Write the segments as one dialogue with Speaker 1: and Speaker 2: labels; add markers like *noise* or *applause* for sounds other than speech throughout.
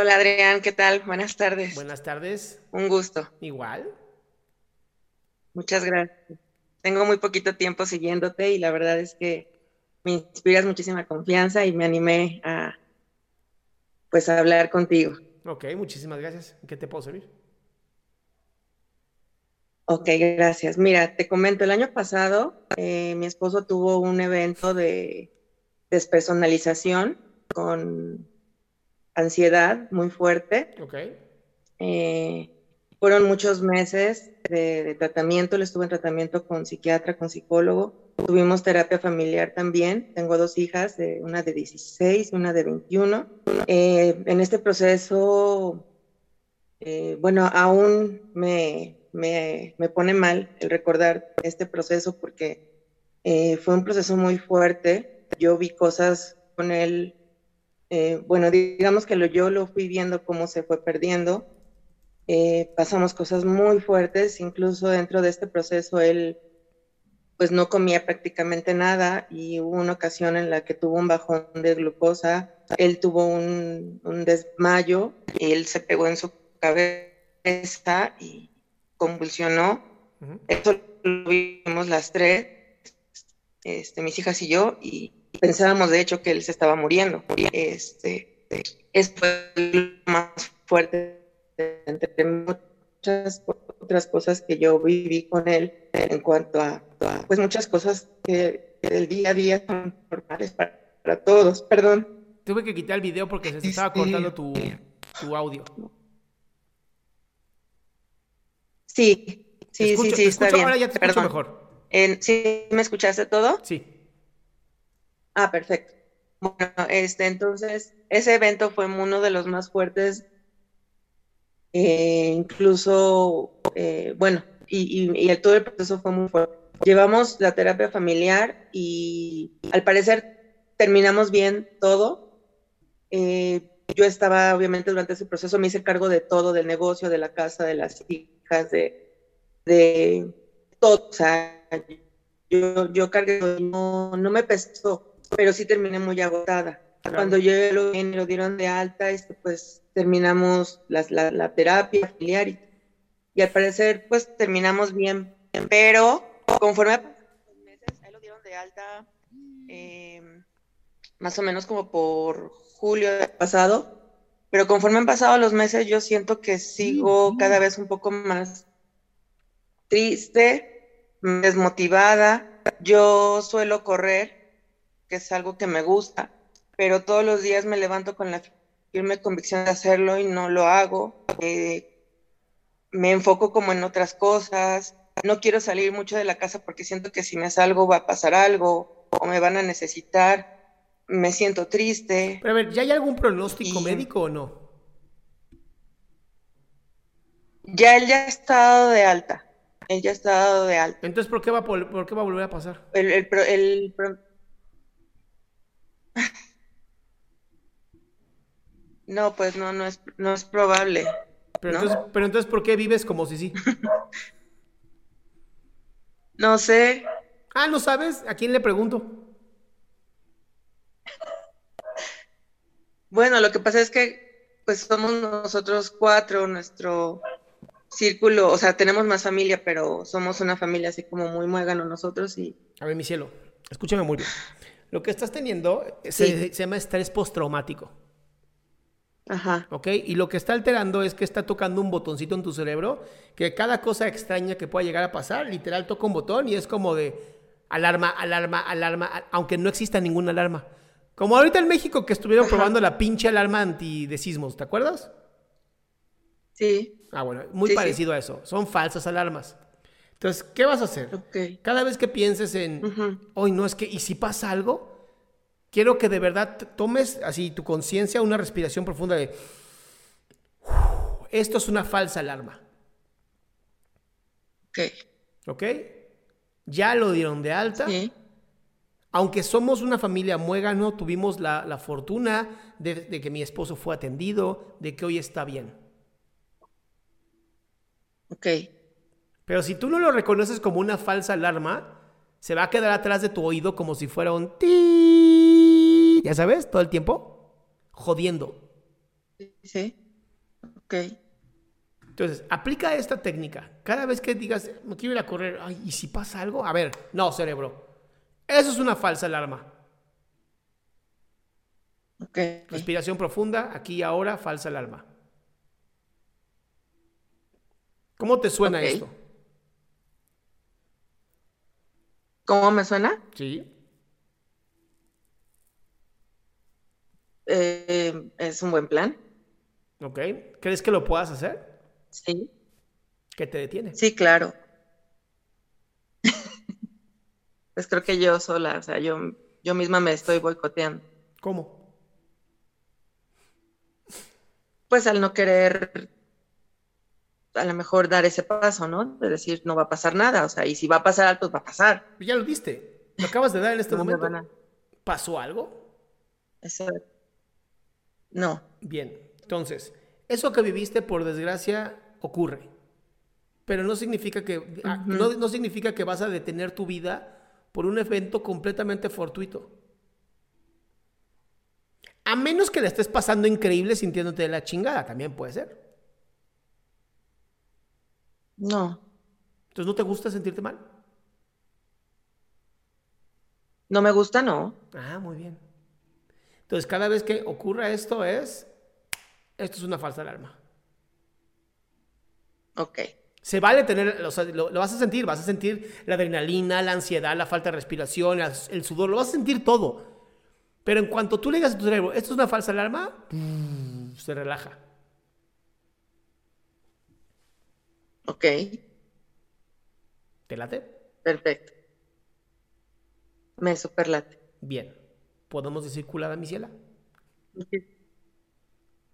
Speaker 1: Hola Adrián, ¿qué tal? Buenas tardes.
Speaker 2: Buenas tardes.
Speaker 1: Un gusto.
Speaker 2: Igual.
Speaker 1: Muchas gracias. Tengo muy poquito tiempo siguiéndote y la verdad es que me inspiras muchísima confianza y me animé a pues a hablar contigo.
Speaker 2: Ok, muchísimas gracias. ¿En qué te puedo servir?
Speaker 1: Ok, gracias. Mira, te comento, el año pasado eh, mi esposo tuvo un evento de despersonalización con ansiedad muy fuerte.
Speaker 2: Ok.
Speaker 1: Eh, fueron muchos meses de, de tratamiento, él estuvo en tratamiento con psiquiatra, con psicólogo. Tuvimos terapia familiar también. Tengo dos hijas, de, una de 16 y una de 21. Eh, en este proceso, eh, bueno, aún me, me, me, pone mal el recordar este proceso porque eh, fue un proceso muy fuerte. Yo vi cosas con él, eh, bueno, digamos que lo, yo lo fui viendo cómo se fue perdiendo. Eh, pasamos cosas muy fuertes, incluso dentro de este proceso él pues no comía prácticamente nada y hubo una ocasión en la que tuvo un bajón de glucosa, él tuvo un, un desmayo, él se pegó en su cabeza y convulsionó. Uh -huh. Eso lo vimos las tres, este, mis hijas y yo, y pensábamos de hecho que él se estaba muriendo. Este, es lo más fuerte entre muchas otras cosas que yo viví con él en cuanto a, a pues muchas cosas que, del día a día son normales para, para, todos. Perdón.
Speaker 2: Tuve que quitar el video porque se estaba sí. cortando tu, tu audio.
Speaker 1: Sí, sí,
Speaker 2: escucho,
Speaker 1: sí, sí, está bien.
Speaker 2: Ahora ya te escucho mejor.
Speaker 1: ¿Sí me escuchaste todo?
Speaker 2: Sí.
Speaker 1: Ah, perfecto. Bueno, este, entonces, ese evento fue uno de los más fuertes, eh, incluso, eh, bueno, y, el, todo el proceso fue muy fuerte. Llevamos la terapia familiar y al parecer terminamos bien todo. Eh, yo estaba, obviamente, durante ese proceso, me hice cargo de todo, del negocio, de la casa, de las hijas, de, de todo. O sea, yo, yo cargué, no, no me pesó, pero sí terminé muy agotada. Claro. Cuando yo lo, lo, dieron de alta, este, pues terminamos la, la, terapia familiar y, y, al parecer, pues terminamos bien. Pero conforme meses, ahí lo dieron de alta eh, más o menos como por julio pasado, pero conforme han pasado los meses yo siento que sigo cada vez un poco más triste, desmotivada. Yo suelo correr, que es algo que me gusta, pero todos los días me levanto con la firme convicción de hacerlo y no lo hago. Eh, me enfoco como en otras cosas. No quiero salir mucho de la casa porque siento que si me salgo va a pasar algo o me van a necesitar me siento triste.
Speaker 2: Pero a ver, ¿ya hay algún pronóstico y... médico o no?
Speaker 1: Ya él ya ha estado de alta. Él ya está dado de alta.
Speaker 2: Entonces, ¿por qué va, por, por qué va a volver a pasar?
Speaker 1: El, el, No, pues no, no es, no es probable.
Speaker 2: Pero,
Speaker 1: ¿No?
Speaker 2: entonces, pero entonces, ¿por qué vives como si sí? *laughs*
Speaker 1: No sé,
Speaker 2: Ah, ¿no sabes? ¿A quién le pregunto?
Speaker 1: Bueno, lo que pasa es que pues somos nosotros cuatro, nuestro círculo, o sea, tenemos más familia, pero somos una familia así como muy muégano nosotros y
Speaker 2: A ver, mi cielo, escúchame muy bien. Lo que estás teniendo se, llama estrés postraumático,
Speaker 1: ajá,
Speaker 2: ¿ok? Y lo que está alterando es que está tocando un botoncito en tu cerebro, que cada cosa extraña que pueda llegar a pasar, literal toca un botón y es como de alarma, alarma, alarma, aunque no exista ninguna alarma. Como ahorita en México que estuvieron
Speaker 1: Ajá.
Speaker 2: probando la pinche alarma anti de sismos, ¿te acuerdas?
Speaker 1: sí,
Speaker 2: Ah, bueno, muy
Speaker 1: Sí, sí.
Speaker 2: parecido a eso. Son falsas alarmas. Entonces, ¿qué vas a hacer? Cada vez que pienses en, hoy no es que, ¿y si pasa algo? Quiero que de verdad tomes así tu conciencia, una respiración profunda de, esto es una falsa alarma,
Speaker 1: ok,
Speaker 2: ¿ok? Ya lo dieron de alta.
Speaker 1: sí,
Speaker 2: Aunque somos una familia muégano, tuvimos la, la fortuna de, de que mi esposo fue atendido, de que hoy está bien.
Speaker 1: ok,
Speaker 2: Pero si tú no lo reconoces como una falsa alarma, se va a quedar atrás de tu oído como si fuera un ti, ya sabes, todo el tiempo, jodiendo.
Speaker 1: sí, ok,
Speaker 2: Entonces, aplica esta técnica. Cada vez que digas, me quiero ir a correr, ay, ¿y si pasa algo? A ver, no, cerebro. Eso es una falsa alarma.
Speaker 1: ok.
Speaker 2: Respiración profunda, aquí y ahora, falsa alarma. ¿Cómo te suena esto?
Speaker 1: ¿Cómo me suena?
Speaker 2: Sí.
Speaker 1: Eh, es un buen plan,
Speaker 2: ¿Ok? ¿Crees que lo puedas hacer?
Speaker 1: sí,
Speaker 2: ¿Qué te detiene?
Speaker 1: sí, claro. *laughs* Pues creo que yo sola, o sea, yo, yo misma me estoy boicoteando.
Speaker 2: ¿Cómo?
Speaker 1: pues al no querer a lo mejor dar ese paso, ¿no? De decir, no va a pasar nada, o sea, y si va a pasar, pues va a pasar.
Speaker 2: Ya lo diste. Lo acabas de dar en este
Speaker 1: No
Speaker 2: momento.
Speaker 1: a-
Speaker 2: ¿Pasó algo?
Speaker 1: Eso, no,
Speaker 2: Bien. Entonces, eso que viviste, por desgracia, ocurre. Pero no significa que, ah, no, no significa que vas a detener tu vida por un evento completamente fortuito. A menos que le estés pasando increíble sintiéndote de la chingada, también puede ser.
Speaker 1: No,
Speaker 2: Entonces, ¿no te gusta sentirte mal?
Speaker 1: no me gusta, no.
Speaker 2: Ah, muy bien. Entonces, cada vez que ocurra esto es, esto es una falsa alarma.
Speaker 1: Ok,
Speaker 2: Se vale tener, o sea, lo, lo vas a sentir, vas a sentir la adrenalina, la ansiedad, la falta de respiración, el, el sudor, lo vas a sentir todo. Pero en cuanto tú le digas a tu cerebro, esto es una falsa alarma, se relaja.
Speaker 1: Ok,
Speaker 2: ¿Te late?
Speaker 1: perfecto. Me superlate.
Speaker 2: Bien. ¿Podemos decir culada, mi ciela?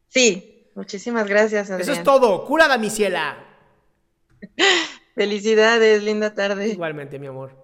Speaker 1: Sí, muchísimas gracias,
Speaker 2: Eso
Speaker 1: Adrián.
Speaker 2: es todo. Curada, mi ciela. *laughs*
Speaker 1: Felicidades, linda tarde.
Speaker 2: Igualmente, mi amor.